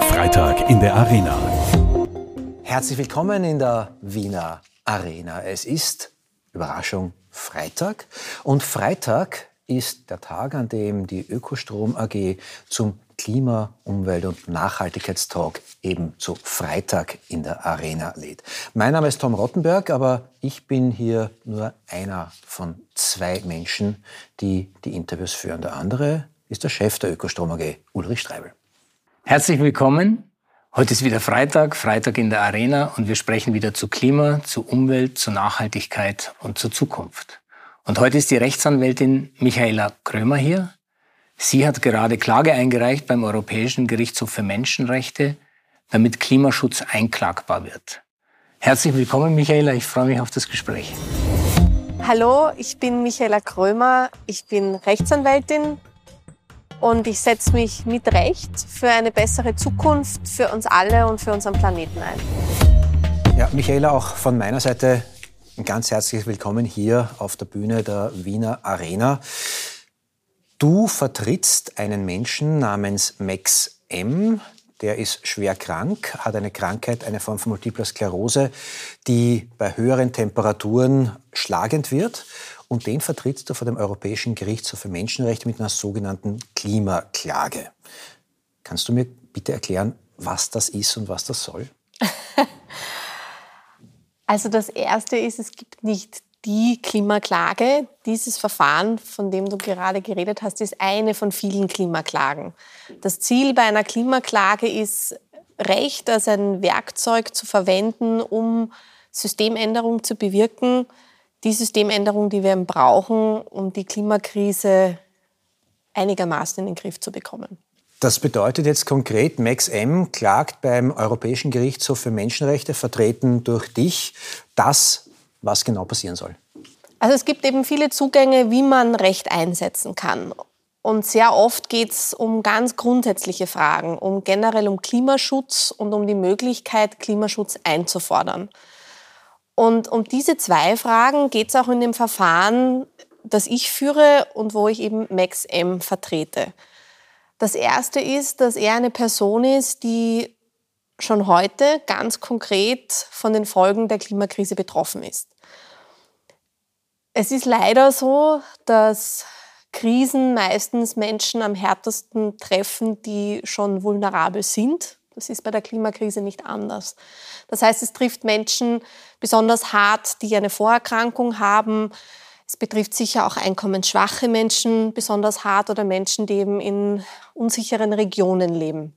Freitag in der Arena. Herzlich willkommen in der Wiener Arena. Es ist, Überraschung, Freitag. Und Freitag ist der Tag, an dem die Ökostrom AG zum Klima-, Umwelt- und Nachhaltigkeitstalk eben zu Freitag in der Arena lädt. Mein Name ist Tom Rottenberg, aber ich bin hier nur einer von zwei Menschen, die die Interviews führen. Der andere ist der Chef der Ökostrom AG, Ulrich Streibel. Herzlich willkommen. Heute ist wieder Freitag, Freitag in der Arena und wir sprechen wieder zu Klima, zu Umwelt, zu Nachhaltigkeit und zur Zukunft. Und heute ist die Rechtsanwältin Michaela Krömer hier. Sie hat gerade Klage eingereicht beim Europäischen Gerichtshof für Menschenrechte, damit Klimaschutz einklagbar wird. Herzlich willkommen, Michaela. Ich freue mich auf das Gespräch. Hallo, ich bin Michaela Krömer. Ich bin Rechtsanwältin und ich setze mich mit Recht für eine bessere Zukunft für uns alle und für unseren Planeten ein. Ja, Michaela, auch von meiner Seite ein ganz herzliches Willkommen hier auf der Bühne der Wiener Arena. Du vertrittst einen Menschen namens Max M. Der ist schwer krank, hat eine Krankheit, eine Form von Multipler Sklerose, die bei höheren Temperaturen schlagend wird. Und den vertrittst du vor dem Europäischen Gerichtshof für Menschenrechte mit einer sogenannten Klimaklage. Kannst du mir bitte erklären, was das ist und was das soll? Also das Erste ist, es gibt nicht die Klimaklage. Dieses Verfahren, von dem du gerade geredet hast, ist eine von vielen Klimaklagen. Das Ziel bei einer Klimaklage ist, Recht als ein Werkzeug zu verwenden, um Systemänderungen zu bewirken. Die Systemänderung, die wir brauchen, um die Klimakrise einigermaßen in den Griff zu bekommen. Das bedeutet jetzt konkret, Max M. klagt beim Europäischen Gerichtshof für Menschenrechte, vertreten durch dich, dass was genau passieren soll? Also es gibt eben viele Zugänge, wie man Recht einsetzen kann. Und sehr oft geht es um ganz grundsätzliche Fragen, um generell um Klimaschutz und um die Möglichkeit, Klimaschutz einzufordern. Und um diese zwei Fragen geht es auch in dem Verfahren, das ich führe und wo ich eben Max M vertrete. Das erste ist, dass er eine Person ist, die schon heute ganz konkret von den Folgen der Klimakrise betroffen ist. Es ist leider so, dass Krisen meistens Menschen am härtesten treffen, die schon vulnerabel sind. Das ist bei der Klimakrise nicht anders. Das heißt, es trifft Menschen besonders hart, die eine Vorerkrankung haben. Es betrifft sicher auch einkommensschwache Menschen besonders hart oder Menschen, die eben in unsicheren Regionen leben.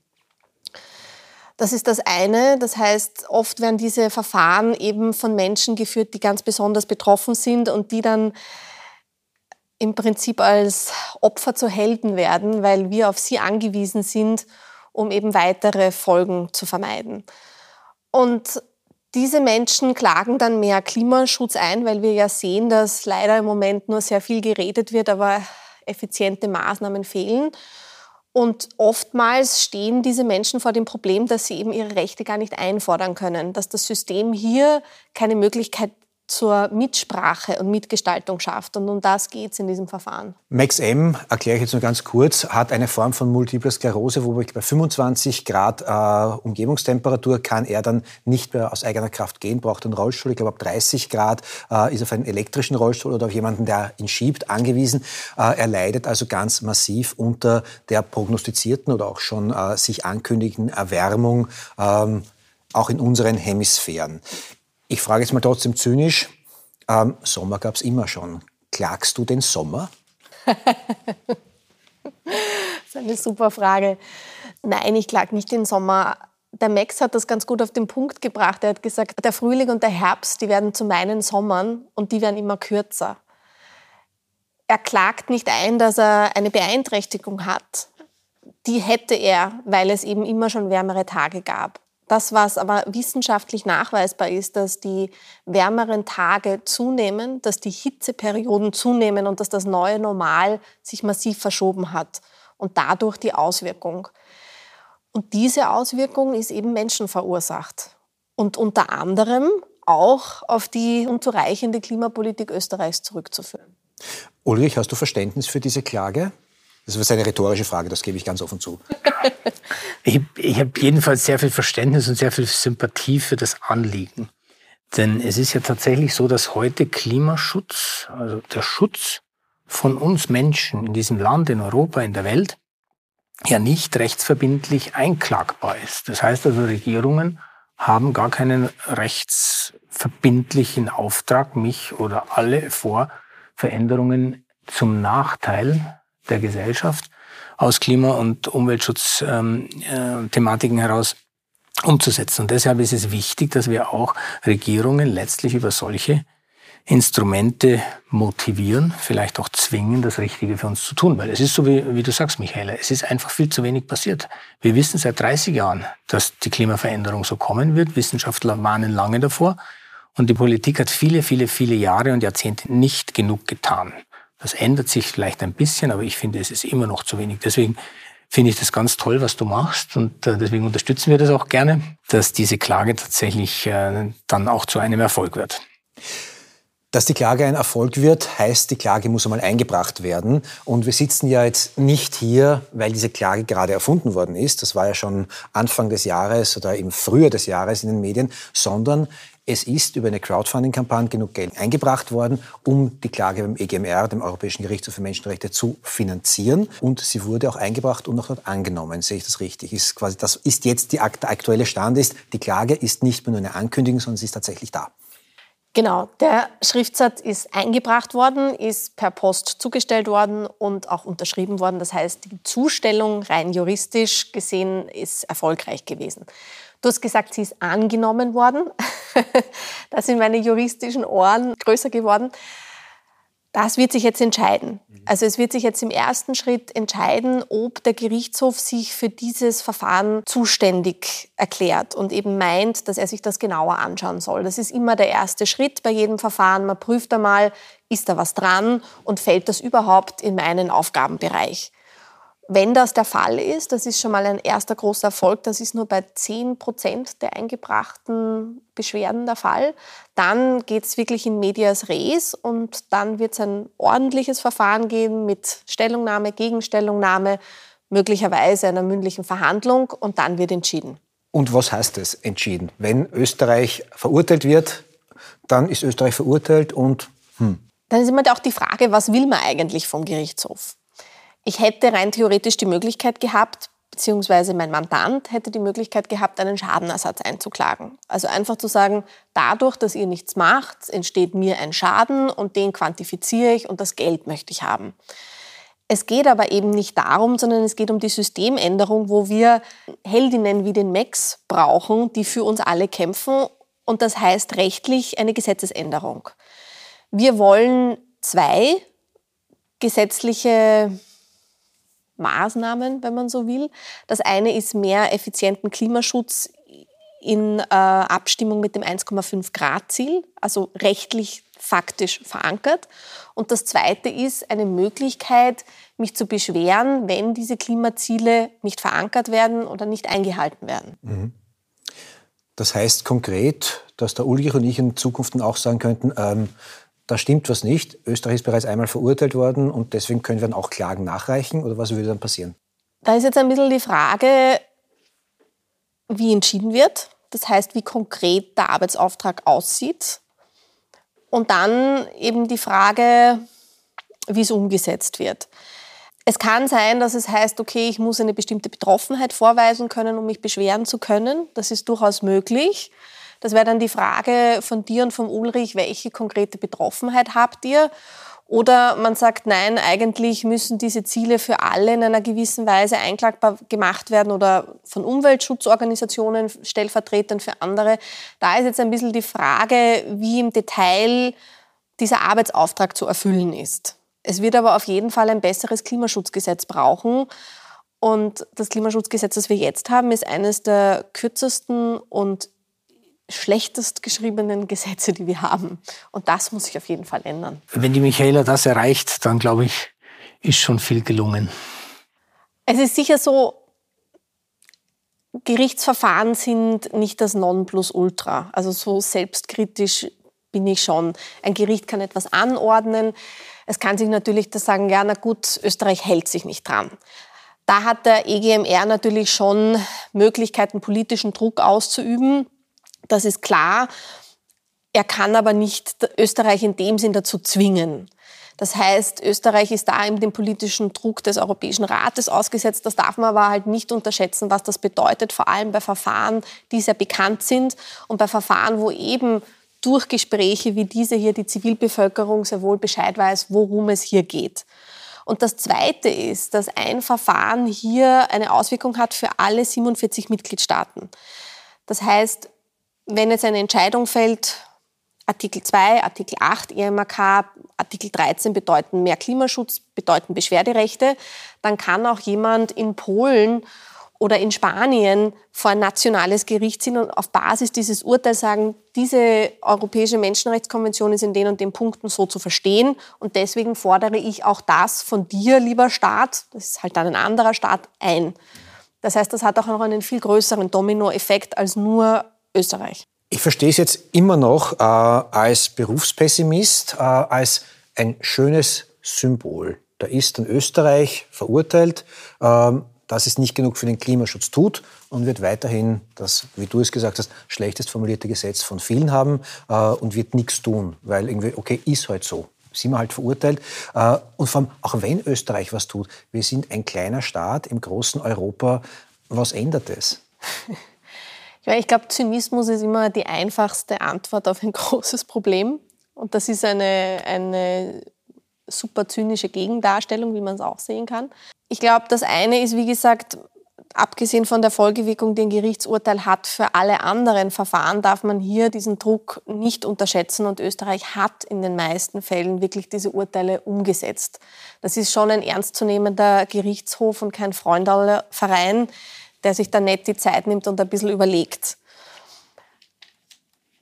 Das ist das eine. Das heißt, oft werden diese Verfahren eben von Menschen geführt, die ganz besonders betroffen sind und die dann im Prinzip als Opfer zu Helden werden, weil wir auf sie angewiesen sind, um eben weitere Folgen zu vermeiden. Und diese Menschen klagen dann mehr Klimaschutz ein, weil wir ja sehen, dass leider im Moment nur sehr viel geredet wird, aber effiziente Maßnahmen fehlen. Und oftmals stehen diese Menschen vor dem Problem, dass sie eben ihre Rechte gar nicht einfordern können, dass das System hier keine Möglichkeit zur Mitsprache und Mitgestaltung schafft. Und um das geht es in diesem Verfahren. Max M., erkläre ich jetzt nur ganz kurz, hat eine Form von Multipler Sklerose, wo bei 25 Grad äh, Umgebungstemperatur kann er dann nicht mehr aus eigener Kraft gehen, braucht einen Rollstuhl. Ich glaube, ab 30 Grad äh, ist er auf einen elektrischen Rollstuhl oder auf jemanden, der ihn schiebt, angewiesen. Äh, er leidet also ganz massiv unter der prognostizierten oder auch schon äh, sich ankündigenden Erwärmung. Ähm, auch in unseren Hemisphären. Ich frage jetzt mal trotzdem zynisch, ähm, Sommer gab es immer schon. Klagst du den Sommer? das ist eine super Frage. Nein, ich klage nicht den Sommer. Der Max hat das ganz gut auf den Punkt gebracht. Er hat gesagt, der Frühling und der Herbst, die werden zu meinen Sommern und die werden immer kürzer. Er klagt nicht ein, dass er eine Beeinträchtigung hat. Die hätte er, weil es eben immer schon wärmere Tage gab. Das, was aber wissenschaftlich nachweisbar ist, dass die wärmeren Tage zunehmen, dass die Hitzeperioden zunehmen und dass das neue Normal sich massiv verschoben hat und dadurch die Auswirkung. Und diese Auswirkung ist eben menschenverursacht und unter anderem auch auf die unzureichende Klimapolitik Österreichs zurückzuführen. Ulrich, hast du Verständnis für diese Klage? Das ist eine rhetorische Frage, das gebe ich ganz offen zu. ich ich habe jedenfalls sehr viel Verständnis und sehr viel Sympathie für das Anliegen. Denn es ist ja tatsächlich so, dass heute Klimaschutz, also der Schutz von uns Menschen in diesem Land, in Europa, in der Welt, ja nicht rechtsverbindlich einklagbar ist. Das heißt also, Regierungen haben gar keinen rechtsverbindlichen Auftrag, mich oder alle vor Veränderungen zum Nachteil der Gesellschaft aus Klima- und Umweltschutzthematiken ähm, äh, heraus umzusetzen. Und deshalb ist es wichtig, dass wir auch Regierungen letztlich über solche Instrumente motivieren, vielleicht auch zwingen, das Richtige für uns zu tun. Weil es ist so, wie, wie du sagst, Michaela, es ist einfach viel zu wenig passiert. Wir wissen seit 30 Jahren, dass die Klimaveränderung so kommen wird. Wissenschaftler warnen lange davor. Und die Politik hat viele, viele, viele Jahre und Jahrzehnte nicht genug getan. Das ändert sich vielleicht ein bisschen, aber ich finde, es ist immer noch zu wenig. Deswegen finde ich das ganz toll, was du machst. Und äh, deswegen unterstützen wir das auch gerne, dass diese Klage tatsächlich äh, dann auch zu einem Erfolg wird. Dass die Klage ein Erfolg wird, heißt, die Klage muss einmal eingebracht werden. Und wir sitzen ja jetzt nicht hier, weil diese Klage gerade erfunden worden ist. Das war ja schon Anfang des Jahres oder im Frühjahr des Jahres in den Medien, sondern es ist über eine Crowdfunding-Kampagne genug Geld eingebracht worden, um die Klage beim EGMR, dem Europäischen Gerichtshof für Menschenrechte, zu finanzieren. Und sie wurde auch eingebracht und auch dort angenommen. Sehe ich das richtig? Ist quasi, das ist jetzt die, der aktuelle Stand ist. Die Klage ist nicht mehr nur eine Ankündigung, sondern sie ist tatsächlich da. Genau, der Schriftsatz ist eingebracht worden, ist per Post zugestellt worden und auch unterschrieben worden. Das heißt, die Zustellung rein juristisch gesehen ist erfolgreich gewesen. Du hast gesagt, sie ist angenommen worden. da sind meine juristischen Ohren größer geworden. Das wird sich jetzt entscheiden. Also es wird sich jetzt im ersten Schritt entscheiden, ob der Gerichtshof sich für dieses Verfahren zuständig erklärt und eben meint, dass er sich das genauer anschauen soll. Das ist immer der erste Schritt bei jedem Verfahren. Man prüft einmal, ist da was dran und fällt das überhaupt in meinen Aufgabenbereich. Wenn das der Fall ist, das ist schon mal ein erster großer Erfolg, das ist nur bei 10 Prozent der eingebrachten Beschwerden der Fall, dann geht es wirklich in medias res und dann wird es ein ordentliches Verfahren geben mit Stellungnahme, Gegenstellungnahme, möglicherweise einer mündlichen Verhandlung und dann wird entschieden. Und was heißt es entschieden? Wenn Österreich verurteilt wird, dann ist Österreich verurteilt und hm. Dann ist immer auch die Frage, was will man eigentlich vom Gerichtshof? Ich hätte rein theoretisch die Möglichkeit gehabt, beziehungsweise mein Mandant hätte die Möglichkeit gehabt, einen Schadenersatz einzuklagen. Also einfach zu sagen, dadurch, dass ihr nichts macht, entsteht mir ein Schaden und den quantifiziere ich und das Geld möchte ich haben. Es geht aber eben nicht darum, sondern es geht um die Systemänderung, wo wir Heldinnen wie den Max brauchen, die für uns alle kämpfen. Und das heißt rechtlich eine Gesetzesänderung. Wir wollen zwei gesetzliche Maßnahmen, wenn man so will. Das eine ist mehr effizienten Klimaschutz in äh, Abstimmung mit dem 1,5 Grad Ziel, also rechtlich faktisch verankert. Und das zweite ist eine Möglichkeit, mich zu beschweren, wenn diese Klimaziele nicht verankert werden oder nicht eingehalten werden. Mhm. Das heißt konkret, dass der Ulrich und ich in Zukunft auch sagen könnten, ähm, da stimmt was nicht. Österreich ist bereits einmal verurteilt worden und deswegen können wir dann auch Klagen nachreichen oder was würde dann passieren? Da ist jetzt ein bisschen die Frage, wie entschieden wird. Das heißt, wie konkret der Arbeitsauftrag aussieht. Und dann eben die Frage, wie es umgesetzt wird. Es kann sein, dass es heißt, okay, ich muss eine bestimmte Betroffenheit vorweisen können, um mich beschweren zu können. Das ist durchaus möglich. Das wäre dann die Frage von dir und vom Ulrich, welche konkrete Betroffenheit habt ihr? Oder man sagt, nein, eigentlich müssen diese Ziele für alle in einer gewissen Weise einklagbar gemacht werden oder von Umweltschutzorganisationen, Stellvertretern für andere. Da ist jetzt ein bisschen die Frage, wie im Detail dieser Arbeitsauftrag zu erfüllen ist. Es wird aber auf jeden Fall ein besseres Klimaschutzgesetz brauchen. Und das Klimaschutzgesetz, das wir jetzt haben, ist eines der kürzesten und schlechtest geschriebenen Gesetze, die wir haben. Und das muss sich auf jeden Fall ändern. Wenn die Michaela das erreicht, dann glaube ich, ist schon viel gelungen. Es ist sicher so, Gerichtsverfahren sind nicht das Nonplusultra. Also so selbstkritisch bin ich schon. Ein Gericht kann etwas anordnen. Es kann sich natürlich das sagen, ja, na gut, Österreich hält sich nicht dran. Da hat der EGMR natürlich schon Möglichkeiten, politischen Druck auszuüben. Das ist klar. Er kann aber nicht Österreich in dem Sinn dazu zwingen. Das heißt, Österreich ist da eben dem politischen Druck des Europäischen Rates ausgesetzt. Das darf man aber halt nicht unterschätzen, was das bedeutet, vor allem bei Verfahren, die sehr bekannt sind und bei Verfahren, wo eben durch Gespräche wie diese hier die Zivilbevölkerung sehr wohl Bescheid weiß, worum es hier geht. Und das Zweite ist, dass ein Verfahren hier eine Auswirkung hat für alle 47 Mitgliedstaaten. Das heißt, wenn jetzt eine Entscheidung fällt, Artikel 2, Artikel 8 EMAK, Artikel 13 bedeuten mehr Klimaschutz, bedeuten Beschwerderechte, dann kann auch jemand in Polen oder in Spanien vor ein nationales Gericht ziehen und auf Basis dieses Urteils sagen, diese Europäische Menschenrechtskonvention ist in den und den Punkten so zu verstehen und deswegen fordere ich auch das von dir, lieber Staat, das ist halt dann ein anderer Staat, ein. Das heißt, das hat auch noch einen viel größeren Dominoeffekt als nur Österreich. Ich verstehe es jetzt immer noch äh, als Berufspessimist, äh, als ein schönes Symbol. Da ist dann Österreich verurteilt, äh, dass es nicht genug für den Klimaschutz tut und wird weiterhin das, wie du es gesagt hast, schlechtest formulierte Gesetz von vielen haben äh, und wird nichts tun, weil irgendwie, okay, ist halt so. Sind wir halt verurteilt. Äh, und vor allem, auch wenn Österreich was tut, wir sind ein kleiner Staat im großen Europa. Was ändert es? Ja, ich glaube, Zynismus ist immer die einfachste Antwort auf ein großes Problem. Und das ist eine, eine super zynische Gegendarstellung, wie man es auch sehen kann. Ich glaube, das eine ist, wie gesagt, abgesehen von der Folgewirkung, die ein Gerichtsurteil hat, für alle anderen Verfahren darf man hier diesen Druck nicht unterschätzen. Und Österreich hat in den meisten Fällen wirklich diese Urteile umgesetzt. Das ist schon ein ernstzunehmender Gerichtshof und kein Freundelverein der sich dann nicht die Zeit nimmt und ein bisschen überlegt.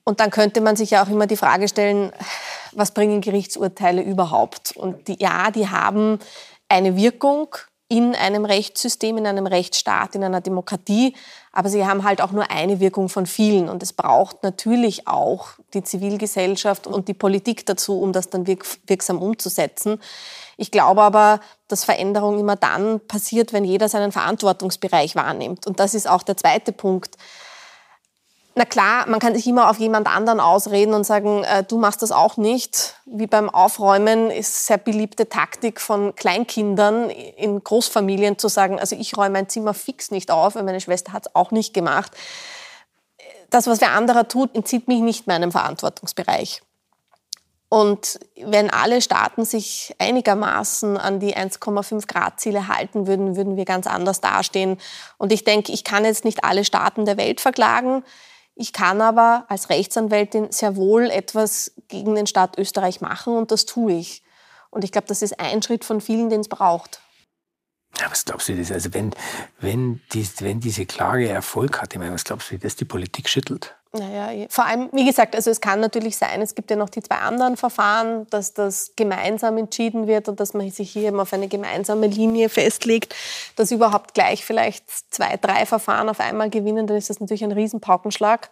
Und dann könnte man sich ja auch immer die Frage stellen, was bringen Gerichtsurteile überhaupt? Und die, ja, die haben eine Wirkung in einem Rechtssystem, in einem Rechtsstaat, in einer Demokratie, aber sie haben halt auch nur eine Wirkung von vielen. Und es braucht natürlich auch die Zivilgesellschaft und die Politik dazu, um das dann wirk wirksam umzusetzen. Ich glaube aber, dass Veränderung immer dann passiert, wenn jeder seinen Verantwortungsbereich wahrnimmt. Und das ist auch der zweite Punkt. Na klar, man kann sich immer auf jemand anderen ausreden und sagen, äh, du machst das auch nicht. Wie beim Aufräumen ist sehr beliebte Taktik von Kleinkindern in Großfamilien zu sagen, also ich räume mein Zimmer fix nicht auf, weil meine Schwester hat es auch nicht gemacht. Das, was wer anderer tut, entzieht mich nicht meinem Verantwortungsbereich. Und wenn alle Staaten sich einigermaßen an die 1,5 Grad Ziele halten würden, würden wir ganz anders dastehen. Und ich denke, ich kann jetzt nicht alle Staaten der Welt verklagen. Ich kann aber als Rechtsanwältin sehr wohl etwas gegen den Staat Österreich machen und das tue ich. Und ich glaube, das ist ein Schritt von vielen, den es braucht. Ja, was glaubst du, das? also wenn, wenn, die, wenn diese Klage Erfolg hat, ich meine, was glaubst du, wie das die Politik schüttelt? Naja, vor allem, wie gesagt, also es kann natürlich sein, es gibt ja noch die zwei anderen Verfahren, dass das gemeinsam entschieden wird und dass man sich hier eben auf eine gemeinsame Linie festlegt, dass überhaupt gleich vielleicht zwei, drei Verfahren auf einmal gewinnen, dann ist das natürlich ein Riesenpaukenschlag.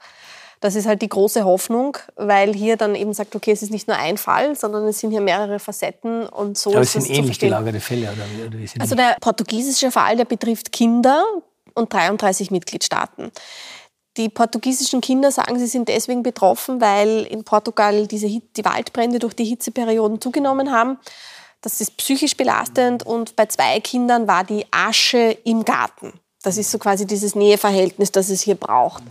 Das ist halt die große Hoffnung, weil hier dann eben sagt, okay, es ist nicht nur ein Fall, sondern es sind hier mehrere Facetten und so Aber ist es sind ähnlich gelagerte Fälle, oder? oder also der portugiesische Fall, der betrifft Kinder und 33 Mitgliedstaaten. Die portugiesischen Kinder sagen, sie sind deswegen betroffen, weil in Portugal diese, die Waldbrände durch die Hitzeperioden zugenommen haben. Das ist psychisch belastend und bei zwei Kindern war die Asche im Garten. Das ist so quasi dieses Näheverhältnis, das es hier braucht.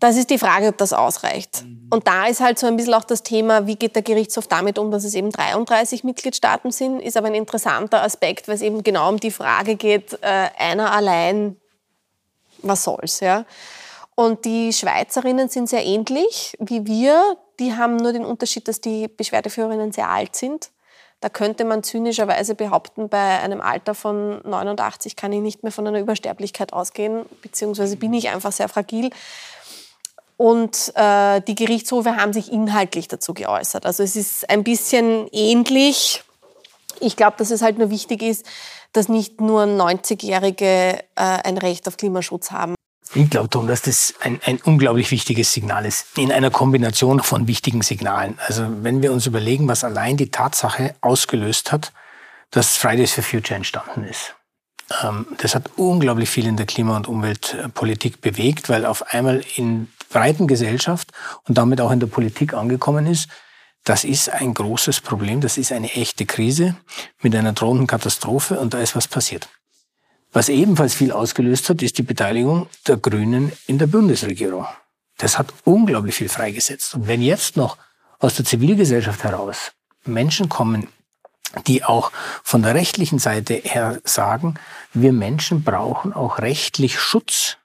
Das ist die Frage, ob das ausreicht. Mhm. Und da ist halt so ein bisschen auch das Thema, wie geht der Gerichtshof damit um, dass es eben 33 Mitgliedstaaten sind, ist aber ein interessanter Aspekt, weil es eben genau um die Frage geht, äh, einer allein, was soll's, ja. Und die Schweizerinnen sind sehr ähnlich wie wir. Die haben nur den Unterschied, dass die Beschwerdeführerinnen sehr alt sind. Da könnte man zynischerweise behaupten, bei einem Alter von 89 kann ich nicht mehr von einer Übersterblichkeit ausgehen, beziehungsweise bin ich einfach sehr fragil. Und äh, die Gerichtshofe haben sich inhaltlich dazu geäußert. Also es ist ein bisschen ähnlich. Ich glaube, dass es halt nur wichtig ist, dass nicht nur 90-Jährige äh, ein Recht auf Klimaschutz haben. Ich glaube, Tom, dass das ein, ein unglaublich wichtiges Signal ist, in einer Kombination von wichtigen Signalen. Also wenn wir uns überlegen, was allein die Tatsache ausgelöst hat, dass Fridays for Future entstanden ist. Ähm, das hat unglaublich viel in der Klima- und Umweltpolitik bewegt, weil auf einmal in breiten Gesellschaft und damit auch in der Politik angekommen ist, das ist ein großes Problem, das ist eine echte Krise mit einer drohenden Katastrophe und da ist was passiert. Was ebenfalls viel ausgelöst hat, ist die Beteiligung der Grünen in der Bundesregierung. Das hat unglaublich viel freigesetzt. Und wenn jetzt noch aus der Zivilgesellschaft heraus Menschen kommen, die auch von der rechtlichen Seite her sagen, wir Menschen brauchen auch rechtlich Schutz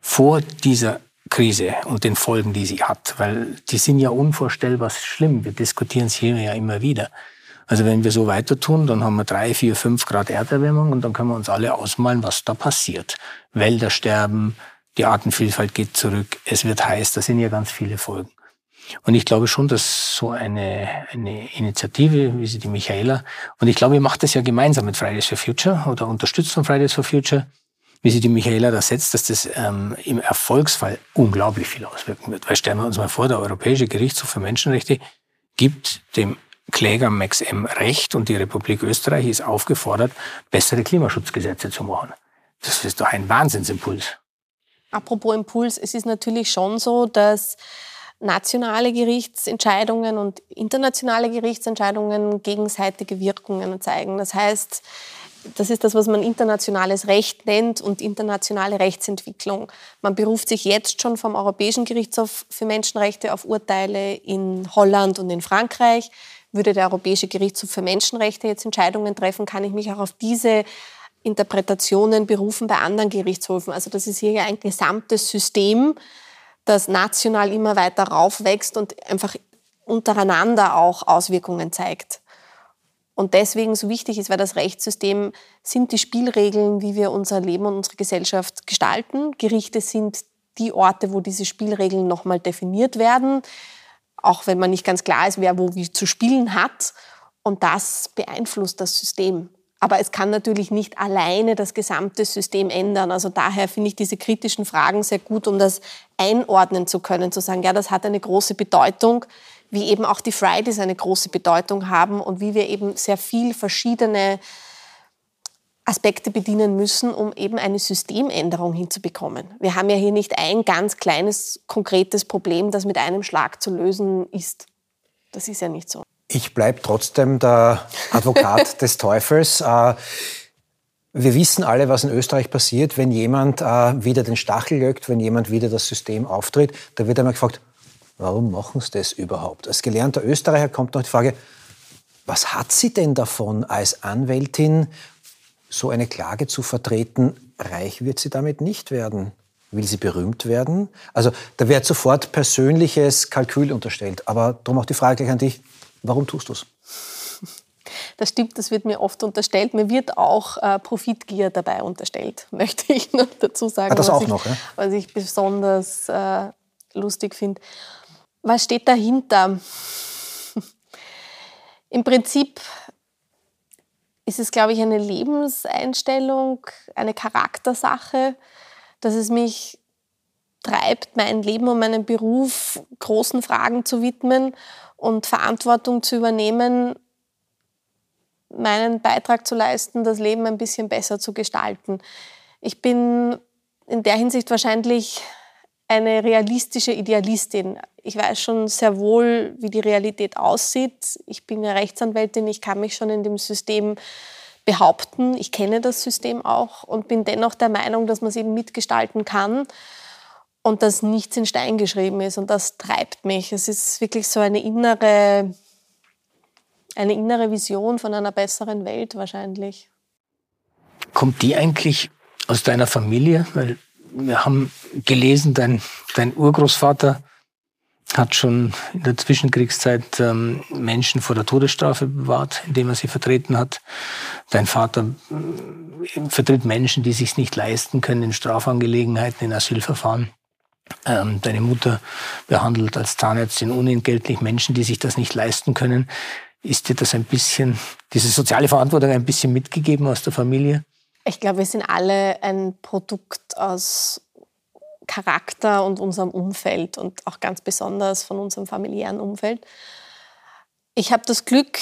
vor dieser Krise und den Folgen, die sie hat, weil die sind ja unvorstellbar schlimm. Wir diskutieren es hier ja immer wieder. Also wenn wir so weiter tun, dann haben wir drei, vier, fünf Grad Erderwärmung und dann können wir uns alle ausmalen, was da passiert. Wälder sterben, die Artenvielfalt geht zurück, es wird heiß, da sind ja ganz viele Folgen. Und ich glaube schon, dass so eine, eine Initiative, wie sie die Michaela, und ich glaube, ihr macht das ja gemeinsam mit Fridays for Future oder unterstützt von Fridays for Future, wie sie die Michaela da setzt, dass das ähm, im Erfolgsfall unglaublich viel auswirken wird. Weil stellen wir uns mal vor, der Europäische Gerichtshof für Menschenrechte gibt dem Kläger Max M. Recht und die Republik Österreich ist aufgefordert, bessere Klimaschutzgesetze zu machen. Das ist doch ein Wahnsinnsimpuls. Apropos Impuls, es ist natürlich schon so, dass nationale Gerichtsentscheidungen und internationale Gerichtsentscheidungen gegenseitige Wirkungen zeigen. Das heißt, das ist das, was man internationales Recht nennt und internationale Rechtsentwicklung. Man beruft sich jetzt schon vom Europäischen Gerichtshof für Menschenrechte auf Urteile in Holland und in Frankreich. Würde der Europäische Gerichtshof für Menschenrechte jetzt Entscheidungen treffen, kann ich mich auch auf diese Interpretationen berufen bei anderen Gerichtshöfen. Also das ist hier ja ein gesamtes System, das national immer weiter raufwächst und einfach untereinander auch Auswirkungen zeigt und deswegen so wichtig ist, weil das Rechtssystem sind die Spielregeln, wie wir unser Leben und unsere Gesellschaft gestalten. Gerichte sind die Orte, wo diese Spielregeln nochmal definiert werden, auch wenn man nicht ganz klar ist, wer wo wie zu spielen hat. Und das beeinflusst das System. Aber es kann natürlich nicht alleine das gesamte System ändern. Also daher finde ich diese kritischen Fragen sehr gut, um das einordnen zu können, zu sagen, ja, das hat eine große Bedeutung wie eben auch die Fridays eine große Bedeutung haben und wie wir eben sehr viel verschiedene Aspekte bedienen müssen, um eben eine Systemänderung hinzubekommen. Wir haben ja hier nicht ein ganz kleines, konkretes Problem, das mit einem Schlag zu lösen ist. Das ist ja nicht so. Ich bleibe trotzdem der Advokat des Teufels. Äh, wir wissen alle, was in Österreich passiert, wenn jemand äh, wieder den Stachel lögt, wenn jemand wieder das System auftritt. Da wird einmal gefragt, Warum machen sie das überhaupt? Als gelernter Österreicher kommt noch die Frage, was hat sie denn davon, als Anwältin so eine Klage zu vertreten? Reich wird sie damit nicht werden. Will sie berühmt werden? Also da wird sofort persönliches Kalkül unterstellt. Aber darum auch die Frage gleich an dich, warum tust du es? Das stimmt, das wird mir oft unterstellt. Mir wird auch äh, Profitgier dabei unterstellt, möchte ich noch dazu sagen. Ah, das auch ich, noch, ja? Was ich besonders äh, lustig finde. Was steht dahinter? Im Prinzip ist es, glaube ich, eine Lebenseinstellung, eine Charaktersache, dass es mich treibt, mein Leben und meinen Beruf großen Fragen zu widmen und Verantwortung zu übernehmen, meinen Beitrag zu leisten, das Leben ein bisschen besser zu gestalten. Ich bin in der Hinsicht wahrscheinlich eine realistische Idealistin. Ich weiß schon sehr wohl, wie die Realität aussieht. Ich bin ja Rechtsanwältin, ich kann mich schon in dem System behaupten. Ich kenne das System auch und bin dennoch der Meinung, dass man es eben mitgestalten kann und dass nichts in Stein geschrieben ist. Und das treibt mich. Es ist wirklich so eine innere, eine innere Vision von einer besseren Welt wahrscheinlich. Kommt die eigentlich aus deiner Familie? Weil wir haben gelesen, dein, dein Urgroßvater hat schon in der Zwischenkriegszeit ähm, Menschen vor der Todesstrafe bewahrt, indem er sie vertreten hat. Dein Vater äh, vertritt Menschen, die sich nicht leisten können in Strafangelegenheiten, in Asylverfahren. Ähm, deine Mutter behandelt als Zahnärztin unentgeltlich Menschen, die sich das nicht leisten können. Ist dir das ein bisschen, diese soziale Verantwortung ein bisschen mitgegeben aus der Familie? Ich glaube, wir sind alle ein Produkt aus Charakter und unserem Umfeld und auch ganz besonders von unserem familiären Umfeld. Ich habe das Glück,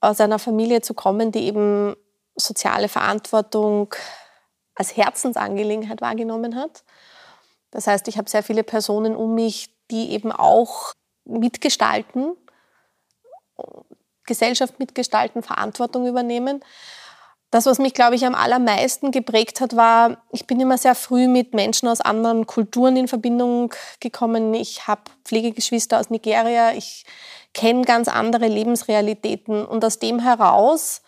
aus einer Familie zu kommen, die eben soziale Verantwortung als Herzensangelegenheit wahrgenommen hat. Das heißt, ich habe sehr viele Personen um mich, die eben auch mitgestalten, Gesellschaft mitgestalten, Verantwortung übernehmen. Das, was mich, glaube ich, am allermeisten geprägt hat, war, ich bin immer sehr früh mit Menschen aus anderen Kulturen in Verbindung gekommen. Ich habe Pflegegeschwister aus Nigeria, ich kenne ganz andere Lebensrealitäten. Und aus dem heraus,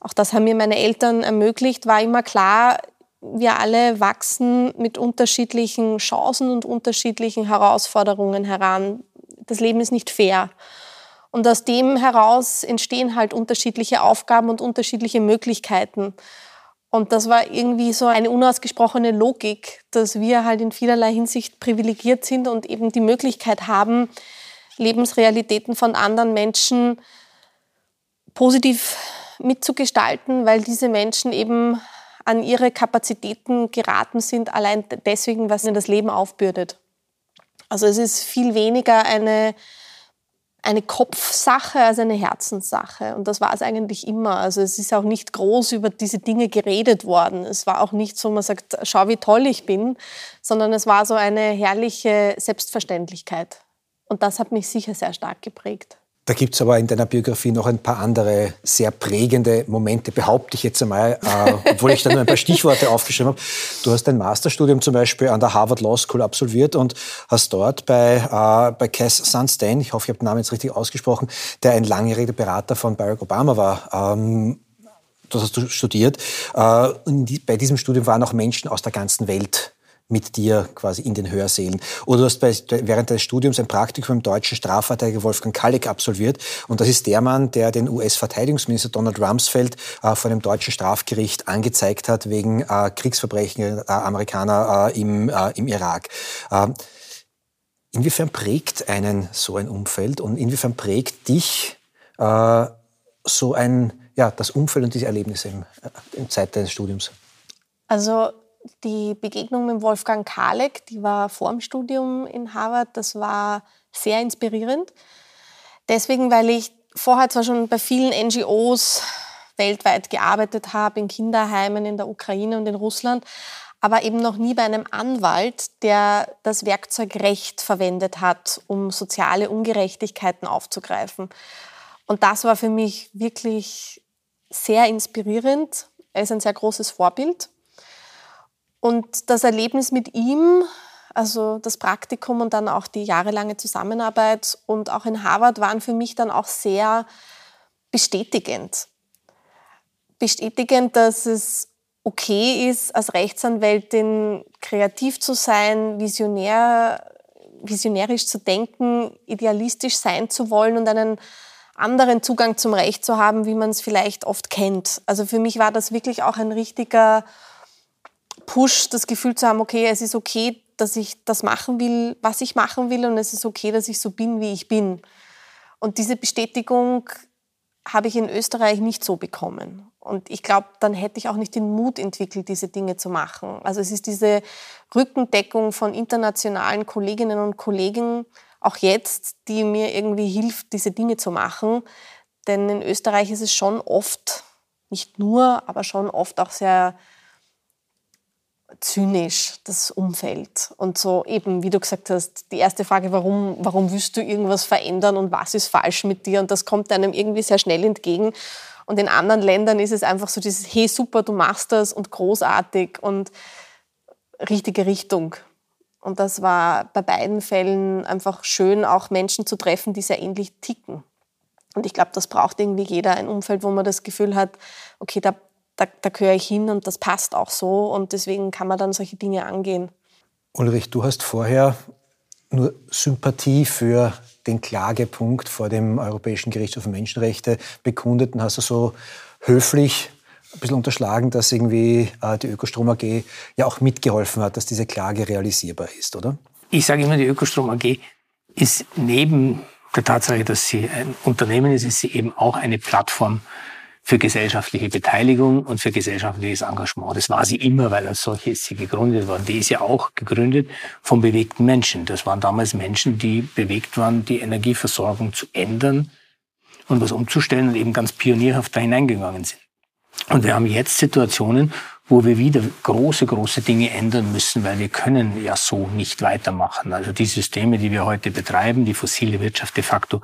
auch das haben mir meine Eltern ermöglicht, war immer klar, wir alle wachsen mit unterschiedlichen Chancen und unterschiedlichen Herausforderungen heran. Das Leben ist nicht fair. Und aus dem heraus entstehen halt unterschiedliche Aufgaben und unterschiedliche Möglichkeiten. Und das war irgendwie so eine unausgesprochene Logik, dass wir halt in vielerlei Hinsicht privilegiert sind und eben die Möglichkeit haben, Lebensrealitäten von anderen Menschen positiv mitzugestalten, weil diese Menschen eben an ihre Kapazitäten geraten sind, allein deswegen, was ihnen das Leben aufbürdet. Also es ist viel weniger eine eine Kopfsache als eine Herzenssache. Und das war es eigentlich immer. Also es ist auch nicht groß über diese Dinge geredet worden. Es war auch nicht so, man sagt, schau, wie toll ich bin, sondern es war so eine herrliche Selbstverständlichkeit. Und das hat mich sicher sehr stark geprägt. Da gibt es aber in deiner Biografie noch ein paar andere sehr prägende Momente, behaupte ich jetzt einmal, äh, obwohl ich da nur ein paar Stichworte aufgeschrieben habe. Du hast dein Masterstudium zum Beispiel an der Harvard Law School absolviert und hast dort bei, äh, bei Cass Sunstein, ich hoffe, ich habe den Namen jetzt richtig ausgesprochen, der ein langjähriger Berater von Barack Obama war, ähm, das hast du studiert. Äh, bei diesem Studium waren auch Menschen aus der ganzen Welt mit dir quasi in den Hörsälen. Oder du hast bei, während des Studiums ein Praktikum im deutschen Strafverteidiger Wolfgang Kalleck absolviert. Und das ist der Mann, der den US-Verteidigungsminister Donald Rumsfeld äh, vor einem deutschen Strafgericht angezeigt hat wegen äh, Kriegsverbrechen äh, Amerikaner äh, im, äh, im Irak. Ähm, inwiefern prägt einen so ein Umfeld und inwiefern prägt dich äh, so ein, ja, das Umfeld und diese Erlebnisse im, in Zeit deines Studiums? Also die Begegnung mit Wolfgang Kalek, die war vor dem Studium in Harvard, das war sehr inspirierend. Deswegen, weil ich vorher zwar schon bei vielen NGOs weltweit gearbeitet habe, in Kinderheimen in der Ukraine und in Russland, aber eben noch nie bei einem Anwalt, der das Werkzeug Recht verwendet hat, um soziale Ungerechtigkeiten aufzugreifen. Und das war für mich wirklich sehr inspirierend. Er ist ein sehr großes Vorbild und das Erlebnis mit ihm, also das Praktikum und dann auch die jahrelange Zusammenarbeit und auch in Harvard waren für mich dann auch sehr bestätigend. Bestätigend, dass es okay ist, als Rechtsanwältin kreativ zu sein, visionär, visionärisch zu denken, idealistisch sein zu wollen und einen anderen Zugang zum Recht zu haben, wie man es vielleicht oft kennt. Also für mich war das wirklich auch ein richtiger Push, das Gefühl zu haben, okay, es ist okay, dass ich das machen will, was ich machen will und es ist okay, dass ich so bin, wie ich bin. Und diese Bestätigung habe ich in Österreich nicht so bekommen. Und ich glaube, dann hätte ich auch nicht den Mut entwickelt, diese Dinge zu machen. Also es ist diese Rückendeckung von internationalen Kolleginnen und Kollegen, auch jetzt, die mir irgendwie hilft, diese Dinge zu machen. Denn in Österreich ist es schon oft, nicht nur, aber schon oft auch sehr zynisch, das Umfeld. Und so eben, wie du gesagt hast, die erste Frage, warum, warum willst du irgendwas verändern und was ist falsch mit dir? Und das kommt einem irgendwie sehr schnell entgegen. Und in anderen Ländern ist es einfach so dieses, hey super, du machst das und großartig und richtige Richtung. Und das war bei beiden Fällen einfach schön, auch Menschen zu treffen, die sehr ähnlich ticken. Und ich glaube, das braucht irgendwie jeder ein Umfeld, wo man das Gefühl hat, okay, da da, da gehöre ich hin und das passt auch so und deswegen kann man dann solche Dinge angehen. Ulrich, du hast vorher nur Sympathie für den Klagepunkt vor dem Europäischen Gerichtshof für Menschenrechte bekundet und hast du so höflich ein bisschen unterschlagen, dass irgendwie äh, die Ökostrom AG ja auch mitgeholfen hat, dass diese Klage realisierbar ist, oder? Ich sage immer, die Ökostrom AG ist neben der Tatsache, dass sie ein Unternehmen ist, ist sie eben auch eine Plattform für gesellschaftliche Beteiligung und für gesellschaftliches Engagement. Das war sie immer, weil als solche ist sie gegründet worden. Die ist ja auch gegründet von bewegten Menschen. Das waren damals Menschen, die bewegt waren, die Energieversorgung zu ändern und was umzustellen und eben ganz pionierhaft da hineingegangen sind. Und wir haben jetzt Situationen, wo wir wieder große, große Dinge ändern müssen, weil wir können ja so nicht weitermachen. Also die Systeme, die wir heute betreiben, die fossile Wirtschaft de facto,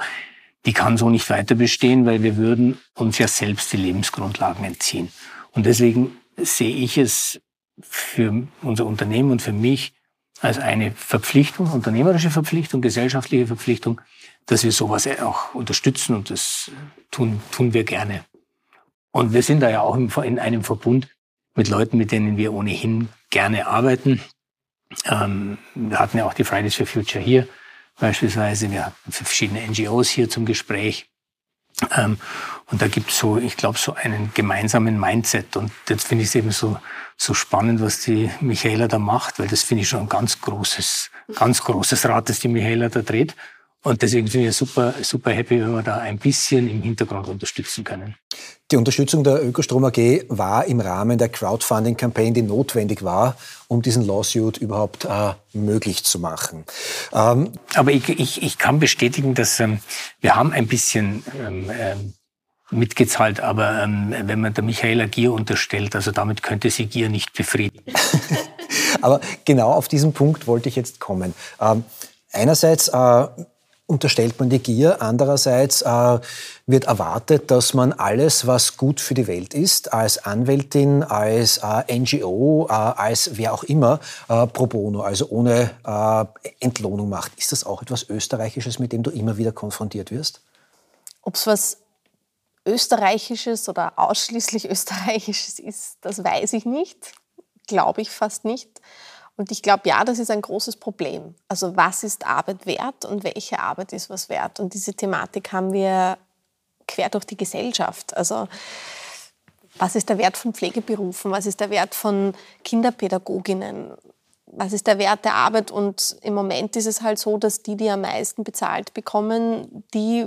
die kann so nicht weiter bestehen, weil wir würden uns ja selbst die Lebensgrundlagen entziehen. Und deswegen sehe ich es für unser Unternehmen und für mich als eine Verpflichtung, unternehmerische Verpflichtung, gesellschaftliche Verpflichtung, dass wir sowas auch unterstützen und das tun, tun wir gerne. Und wir sind da ja auch in einem Verbund mit Leuten, mit denen wir ohnehin gerne arbeiten. Ähm, wir hatten ja auch die Fridays for Future hier beispielsweise. Wir hatten verschiedene NGOs hier zum Gespräch. Ähm, und da gibt es so, ich glaube, so einen gemeinsamen Mindset. Und jetzt finde ich es eben so, so spannend, was die Michaela da macht, weil das finde ich schon ein ganz großes, ganz großes Rad, das die Michaela da dreht. Und deswegen sind wir super, super happy, wenn wir da ein bisschen im Hintergrund unterstützen können. Die Unterstützung der Ökostrom AG war im Rahmen der Crowdfunding-Kampagne, die notwendig war, um diesen Lawsuit überhaupt äh, möglich zu machen. Ähm Aber ich, ich, ich kann bestätigen, dass ähm, wir haben ein bisschen ähm, ähm, mitgezahlt, aber ähm, wenn man der Michaela Gier unterstellt, also damit könnte sie Gier nicht befriedigen. aber genau auf diesen Punkt wollte ich jetzt kommen. Ähm, einerseits äh, unterstellt man die Gier. Andererseits äh, wird erwartet, dass man alles, was gut für die Welt ist, als Anwältin, als äh, NGO, äh, als wer auch immer, äh, pro bono, also ohne äh, Entlohnung macht. Ist das auch etwas Österreichisches, mit dem du immer wieder konfrontiert wirst? Ob es was Österreichisches oder ausschließlich Österreichisches ist, das weiß ich nicht. Glaube ich fast nicht. Und ich glaube, ja, das ist ein großes Problem. Also was ist Arbeit wert und welche Arbeit ist was wert? Und diese Thematik haben wir quer durch die Gesellschaft. Also was ist der Wert von Pflegeberufen? Was ist der Wert von Kinderpädagoginnen? Was ist der Wert der Arbeit? Und im Moment ist es halt so, dass die, die am meisten bezahlt bekommen, die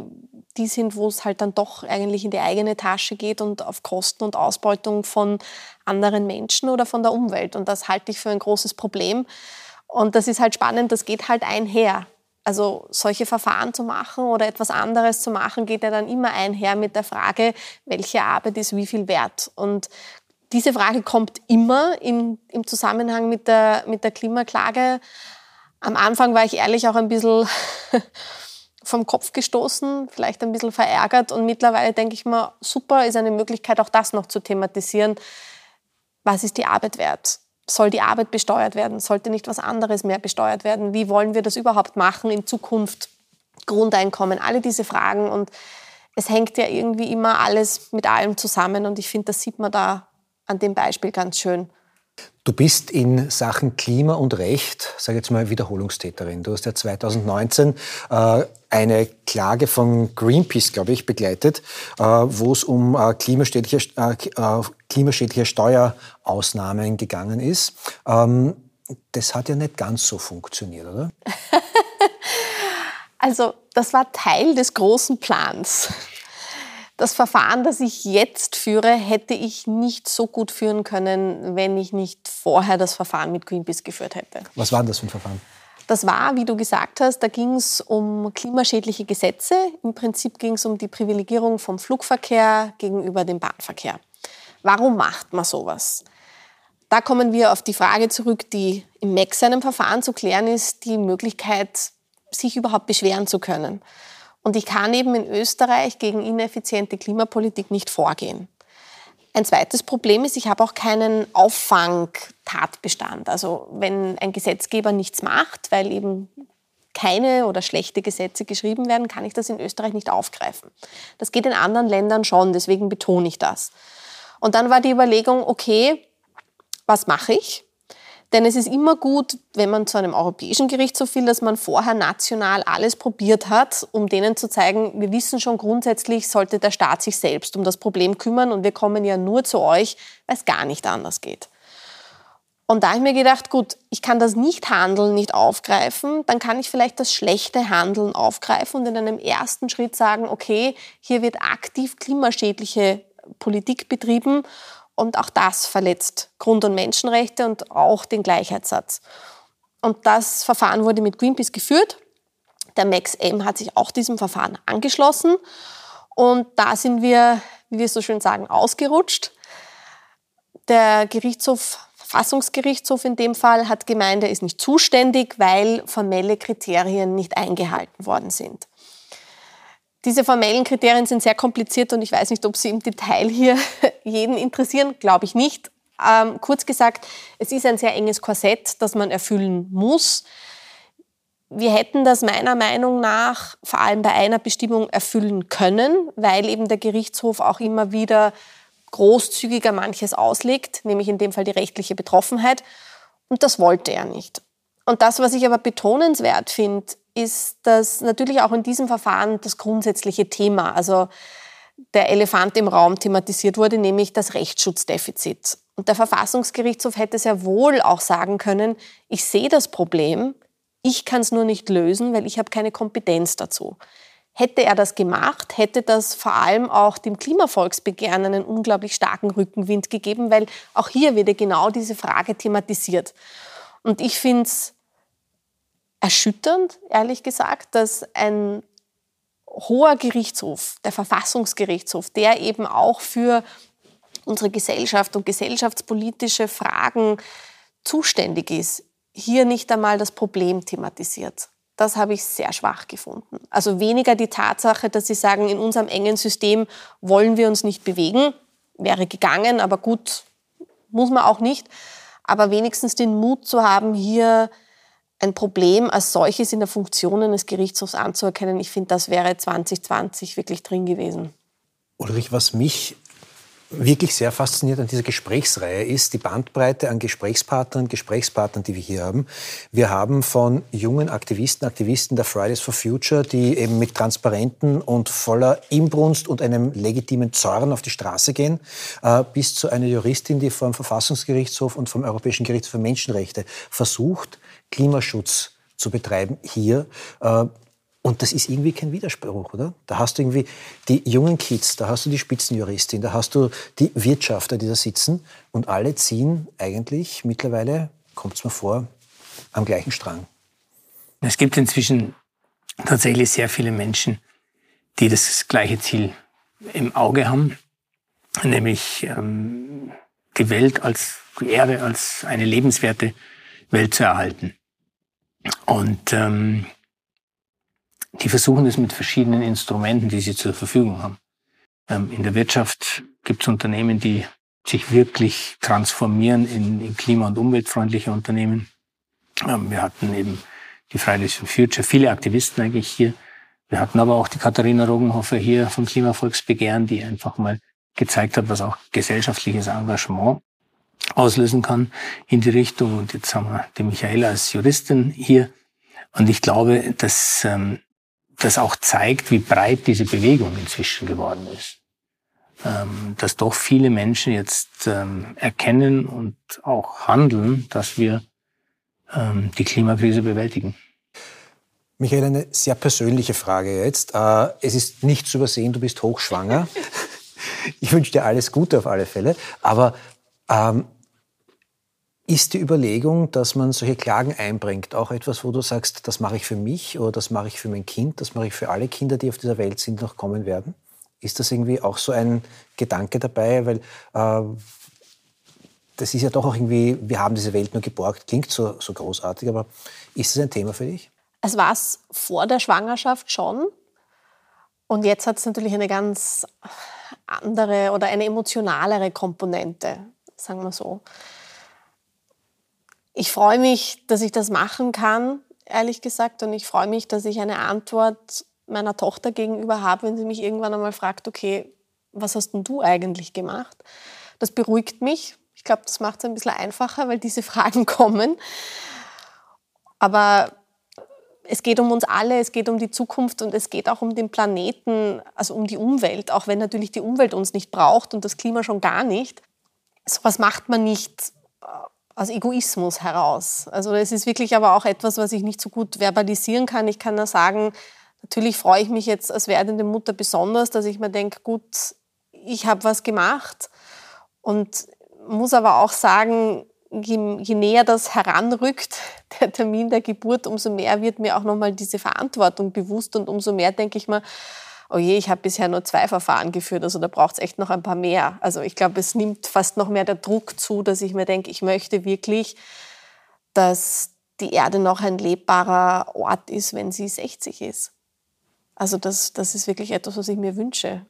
die sind, wo es halt dann doch eigentlich in die eigene Tasche geht und auf Kosten und Ausbeutung von anderen Menschen oder von der Umwelt. Und das halte ich für ein großes Problem. Und das ist halt spannend, das geht halt einher. Also solche Verfahren zu machen oder etwas anderes zu machen, geht ja dann immer einher mit der Frage, welche Arbeit ist wie viel wert. Und diese Frage kommt immer in, im Zusammenhang mit der, mit der Klimaklage. Am Anfang war ich ehrlich auch ein bisschen vom Kopf gestoßen, vielleicht ein bisschen verärgert und mittlerweile denke ich mir, super, ist eine Möglichkeit, auch das noch zu thematisieren. Was ist die Arbeit wert? Soll die Arbeit besteuert werden? Sollte nicht was anderes mehr besteuert werden? Wie wollen wir das überhaupt machen in Zukunft? Grundeinkommen, alle diese Fragen und es hängt ja irgendwie immer alles mit allem zusammen und ich finde, das sieht man da an dem Beispiel ganz schön. Du bist in Sachen Klima und Recht, sage jetzt mal, Wiederholungstäterin. Du hast ja 2019 äh, eine Klage von Greenpeace, glaube ich, begleitet, äh, wo es um äh, klimaschädliche, äh, äh, klimaschädliche Steuerausnahmen gegangen ist. Ähm, das hat ja nicht ganz so funktioniert, oder? also das war Teil des großen Plans. Das Verfahren, das ich jetzt führe, hätte ich nicht so gut führen können, wenn ich nicht vorher das Verfahren mit Greenpeace geführt hätte. Was war das für ein Verfahren? Das war, wie du gesagt hast, da ging es um klimaschädliche Gesetze. Im Prinzip ging es um die Privilegierung vom Flugverkehr gegenüber dem Bahnverkehr. Warum macht man sowas? Da kommen wir auf die Frage zurück, die im MEX einem Verfahren zu klären ist, die Möglichkeit, sich überhaupt beschweren zu können. Und ich kann eben in Österreich gegen ineffiziente Klimapolitik nicht vorgehen. Ein zweites Problem ist, ich habe auch keinen Auffangtatbestand. Also wenn ein Gesetzgeber nichts macht, weil eben keine oder schlechte Gesetze geschrieben werden, kann ich das in Österreich nicht aufgreifen. Das geht in anderen Ländern schon, deswegen betone ich das. Und dann war die Überlegung, okay, was mache ich? Denn es ist immer gut, wenn man zu einem europäischen Gerichtshof will, dass man vorher national alles probiert hat, um denen zu zeigen, wir wissen schon grundsätzlich, sollte der Staat sich selbst um das Problem kümmern und wir kommen ja nur zu euch, weil es gar nicht anders geht. Und da habe ich mir gedacht, gut, ich kann das Nicht-Handeln nicht aufgreifen, dann kann ich vielleicht das schlechte Handeln aufgreifen und in einem ersten Schritt sagen, okay, hier wird aktiv klimaschädliche Politik betrieben. Und auch das verletzt Grund- und Menschenrechte und auch den Gleichheitssatz. Und das Verfahren wurde mit Greenpeace geführt. Der Max M hat sich auch diesem Verfahren angeschlossen. Und da sind wir, wie wir so schön sagen, ausgerutscht. Der Gerichtshof, Verfassungsgerichtshof in dem Fall, hat gemeint, er ist nicht zuständig, weil formelle Kriterien nicht eingehalten worden sind. Diese formellen Kriterien sind sehr kompliziert und ich weiß nicht, ob sie im Detail hier jeden interessieren, glaube ich nicht. Ähm, kurz gesagt, es ist ein sehr enges Korsett, das man erfüllen muss. Wir hätten das meiner Meinung nach vor allem bei einer Bestimmung erfüllen können, weil eben der Gerichtshof auch immer wieder großzügiger manches auslegt, nämlich in dem Fall die rechtliche Betroffenheit. Und das wollte er nicht. Und das, was ich aber betonenswert finde, ist, dass natürlich auch in diesem Verfahren das grundsätzliche Thema, also der Elefant im Raum thematisiert wurde, nämlich das Rechtsschutzdefizit. Und der Verfassungsgerichtshof hätte sehr wohl auch sagen können, ich sehe das Problem, ich kann es nur nicht lösen, weil ich habe keine Kompetenz dazu. Hätte er das gemacht, hätte das vor allem auch dem Klimavolksbegehren einen unglaublich starken Rückenwind gegeben, weil auch hier wird genau diese Frage thematisiert. Und ich finde es erschütternd, ehrlich gesagt, dass ein hoher Gerichtshof, der Verfassungsgerichtshof, der eben auch für unsere Gesellschaft und gesellschaftspolitische Fragen zuständig ist, hier nicht einmal das Problem thematisiert. Das habe ich sehr schwach gefunden. Also weniger die Tatsache, dass Sie sagen, in unserem engen System wollen wir uns nicht bewegen, wäre gegangen, aber gut, muss man auch nicht. Aber wenigstens den Mut zu haben, hier ein Problem als solches in der Funktion eines Gerichtshofs anzuerkennen, ich finde, das wäre 2020 wirklich drin gewesen. Ulrich, was mich wirklich sehr fasziniert an dieser Gesprächsreihe ist die Bandbreite an Gesprächspartnern, Gesprächspartnern, die wir hier haben. Wir haben von jungen Aktivisten, Aktivisten der Fridays for Future, die eben mit Transparenten und voller Inbrunst und einem legitimen Zorn auf die Straße gehen, äh, bis zu einer Juristin, die vom Verfassungsgerichtshof und vom Europäischen Gerichtshof für Menschenrechte versucht, Klimaschutz zu betreiben hier. Äh, und das ist irgendwie kein Widerspruch, oder? Da hast du irgendwie die jungen Kids, da hast du die Spitzenjuristin, da hast du die Wirtschafter, die da sitzen und alle ziehen eigentlich mittlerweile, kommt es mir vor, am gleichen Strang. Es gibt inzwischen tatsächlich sehr viele Menschen, die das gleiche Ziel im Auge haben, nämlich ähm, die Welt als die Erde als eine lebenswerte Welt zu erhalten. Und ähm, die versuchen es mit verschiedenen Instrumenten, die sie zur Verfügung haben. Ähm, in der Wirtschaft gibt es Unternehmen, die sich wirklich transformieren in, in klima- und umweltfreundliche Unternehmen. Ähm, wir hatten eben die Fridays for Future, viele Aktivisten eigentlich hier. Wir hatten aber auch die Katharina Rogenhofer hier vom Klimavolksbegehren, die einfach mal gezeigt hat, was auch gesellschaftliches Engagement auslösen kann in die Richtung. Und jetzt haben wir die Michaela als Juristin hier. Und ich glaube, dass ähm, das auch zeigt, wie breit diese Bewegung inzwischen geworden ist. Ähm, dass doch viele Menschen jetzt ähm, erkennen und auch handeln, dass wir ähm, die Klimakrise bewältigen. Michael, eine sehr persönliche Frage jetzt. Äh, es ist nicht zu übersehen, du bist hochschwanger. Ich wünsche dir alles Gute auf alle Fälle. Aber ähm, ist die Überlegung, dass man solche Klagen einbringt, auch etwas, wo du sagst, das mache ich für mich oder das mache ich für mein Kind, das mache ich für alle Kinder, die auf dieser Welt sind, noch kommen werden? Ist das irgendwie auch so ein Gedanke dabei? Weil äh, das ist ja doch auch irgendwie, wir haben diese Welt nur geborgt, klingt so, so großartig, aber ist das ein Thema für dich? Es war es vor der Schwangerschaft schon. Und jetzt hat es natürlich eine ganz andere oder eine emotionalere Komponente, sagen wir so. Ich freue mich, dass ich das machen kann, ehrlich gesagt. Und ich freue mich, dass ich eine Antwort meiner Tochter gegenüber habe, wenn sie mich irgendwann einmal fragt, okay, was hast denn du eigentlich gemacht? Das beruhigt mich. Ich glaube, das macht es ein bisschen einfacher, weil diese Fragen kommen. Aber es geht um uns alle, es geht um die Zukunft und es geht auch um den Planeten, also um die Umwelt, auch wenn natürlich die Umwelt uns nicht braucht und das Klima schon gar nicht. So was macht man nicht aus Egoismus heraus. Also es ist wirklich aber auch etwas, was ich nicht so gut verbalisieren kann. Ich kann nur sagen, natürlich freue ich mich jetzt als werdende Mutter besonders, dass ich mir denke, gut, ich habe was gemacht und muss aber auch sagen, je, je, näher das heranrückt, der Termin der Geburt, umso mehr wird mir auch nochmal diese Verantwortung bewusst und umso mehr denke ich mir, oh je, ich habe bisher nur zwei Verfahren geführt, also da braucht es echt noch ein paar mehr. Also ich glaube, es nimmt fast noch mehr der Druck zu, dass ich mir denke, ich möchte wirklich, dass die Erde noch ein lebbarer Ort ist, wenn sie 60 ist. Also das, das ist wirklich etwas, was ich mir wünsche.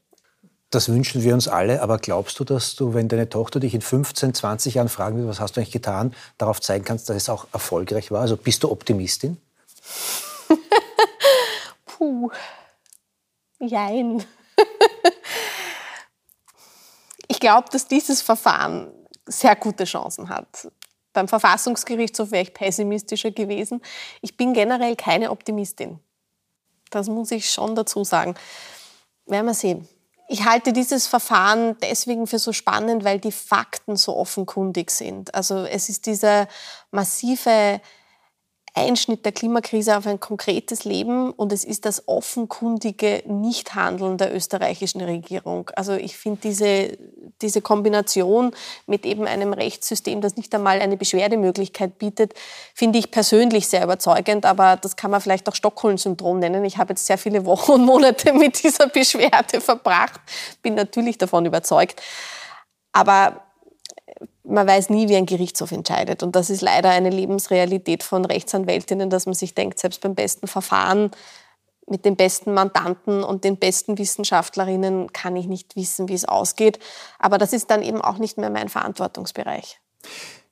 Das wünschen wir uns alle, aber glaubst du, dass du, wenn deine Tochter dich in 15, 20 Jahren fragen will, was hast du eigentlich getan, darauf zeigen kannst, dass es auch erfolgreich war? Also bist du Optimistin? Puh. Jein. ich glaube, dass dieses Verfahren sehr gute Chancen hat. Beim Verfassungsgerichtshof wäre ich pessimistischer gewesen. Ich bin generell keine Optimistin. Das muss ich schon dazu sagen. Werden wir sehen. Ich halte dieses Verfahren deswegen für so spannend, weil die Fakten so offenkundig sind. Also es ist dieser massive Einschnitt der Klimakrise auf ein konkretes Leben und es ist das offenkundige Nichthandeln der österreichischen Regierung. Also ich finde diese, diese Kombination mit eben einem Rechtssystem, das nicht einmal eine Beschwerdemöglichkeit bietet, finde ich persönlich sehr überzeugend, aber das kann man vielleicht auch Stockholm-Syndrom nennen. Ich habe jetzt sehr viele Wochen und Monate mit dieser Beschwerde verbracht, bin natürlich davon überzeugt. Aber man weiß nie, wie ein Gerichtshof entscheidet. Und das ist leider eine Lebensrealität von Rechtsanwältinnen, dass man sich denkt, selbst beim besten Verfahren mit den besten Mandanten und den besten Wissenschaftlerinnen kann ich nicht wissen, wie es ausgeht. Aber das ist dann eben auch nicht mehr mein Verantwortungsbereich.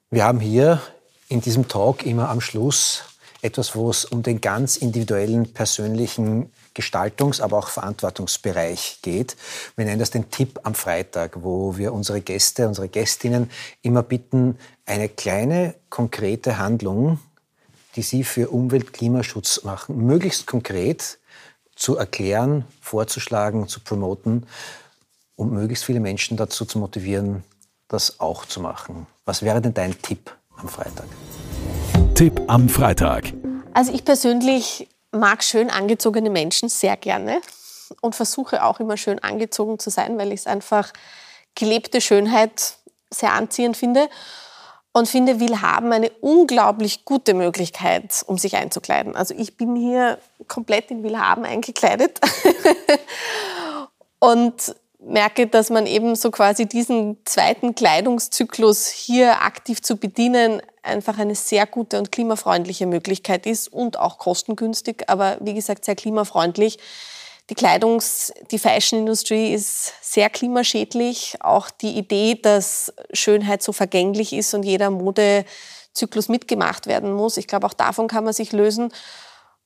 Wir haben hier in diesem Talk immer am Schluss etwas, wo es um den ganz individuellen, persönlichen Gestaltungs-, aber auch Verantwortungsbereich geht. Wir nennen das den Tipp am Freitag, wo wir unsere Gäste, unsere Gästinnen immer bitten, eine kleine, konkrete Handlung, die sie für Umwelt, Klimaschutz machen, möglichst konkret zu erklären, vorzuschlagen, zu promoten, um möglichst viele Menschen dazu zu motivieren, das auch zu machen. Was wäre denn dein Tipp am Freitag? Tipp am Freitag. Also ich persönlich mag schön angezogene Menschen sehr gerne und versuche auch immer schön angezogen zu sein, weil ich es einfach gelebte Schönheit sehr anziehend finde und finde will haben eine unglaublich gute Möglichkeit, um sich einzukleiden. Also ich bin hier komplett in Willhaben eingekleidet und merke, dass man eben so quasi diesen zweiten Kleidungszyklus hier aktiv zu bedienen einfach eine sehr gute und klimafreundliche Möglichkeit ist und auch kostengünstig, aber wie gesagt sehr klimafreundlich. Die Kleidungs-, die Fashion-Industrie ist sehr klimaschädlich. Auch die Idee, dass Schönheit so vergänglich ist und jeder Modezyklus mitgemacht werden muss, ich glaube, auch davon kann man sich lösen.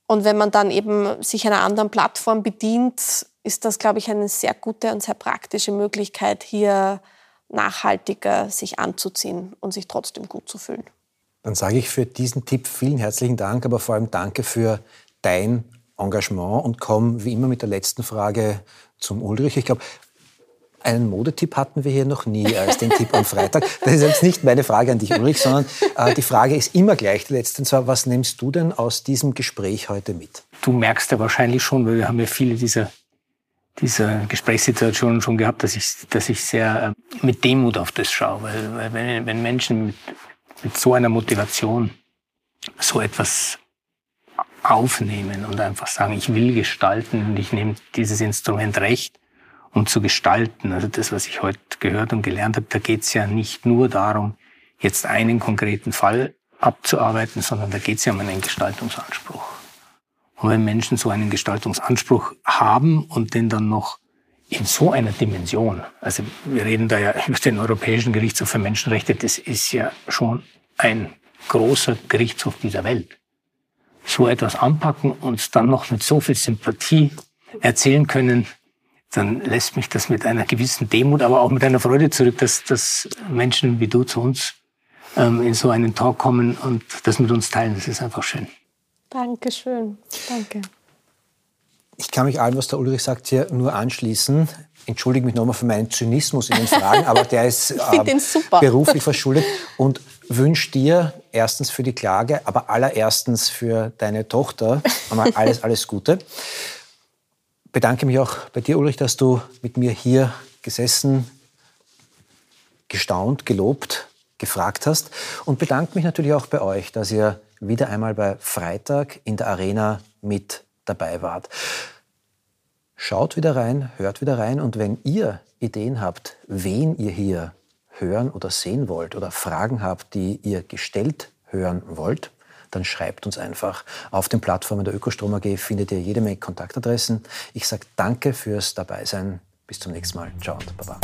Und wenn man dann eben sich einer anderen Plattform bedient, ist das, glaube ich, eine sehr gute und sehr praktische Möglichkeit, hier nachhaltiger sich anzuziehen und sich trotzdem gut zu fühlen. Dann sage ich für diesen Tipp vielen herzlichen Dank, aber vor allem danke für dein Engagement und komme wie immer mit der letzten Frage zum Ulrich. Ich glaube, einen Modetipp hatten wir hier noch nie als den Tipp am Freitag. Das ist jetzt nicht meine Frage an dich, Ulrich, sondern äh, die Frage ist immer gleich, die letzte. Und zwar, was nimmst du denn aus diesem Gespräch heute mit? Du merkst ja wahrscheinlich schon, weil wir haben ja viele dieser, dieser Gesprächssituationen schon gehabt, dass ich, dass ich sehr äh, mit Demut auf das schaue. Weil, wenn, wenn Menschen mit, mit so einer Motivation so etwas aufnehmen und einfach sagen, ich will gestalten und ich nehme dieses Instrument recht, um zu gestalten. Also das, was ich heute gehört und gelernt habe, da geht es ja nicht nur darum, jetzt einen konkreten Fall abzuarbeiten, sondern da geht es ja um einen Gestaltungsanspruch. Und wenn Menschen so einen Gestaltungsanspruch haben und den dann noch in so einer Dimension, also wir reden da ja über den Europäischen Gerichtshof für Menschenrechte, das ist ja schon ein großer Gerichtshof dieser Welt. So etwas anpacken und dann noch mit so viel Sympathie erzählen können, dann lässt mich das mit einer gewissen Demut, aber auch mit einer Freude zurück, dass, dass Menschen wie du zu uns ähm, in so einen Talk kommen und das mit uns teilen. Das ist einfach schön. Dankeschön. Danke. Ich kann mich allem, was der Ulrich sagt, hier nur anschließen. Entschuldige mich nochmal für meinen Zynismus in den Fragen, aber der ist äh, beruflich verschuldet und wünsche dir erstens für die Klage, aber allererstens für deine Tochter alles, alles Gute bedanke mich auch bei dir, Ulrich, dass du mit mir hier gesessen, gestaunt, gelobt, gefragt hast und bedanke mich natürlich auch bei euch, dass ihr wieder einmal bei Freitag in der Arena mit dabei wart. Schaut wieder rein, hört wieder rein und wenn ihr Ideen habt, wen ihr hier hören oder sehen wollt oder Fragen habt, die ihr gestellt hören wollt, dann schreibt uns einfach. Auf den Plattformen der Ökostrom AG findet ihr jede Menge Kontaktadressen. Ich sage danke fürs Dabeisein. Bis zum nächsten Mal. Ciao und Baba.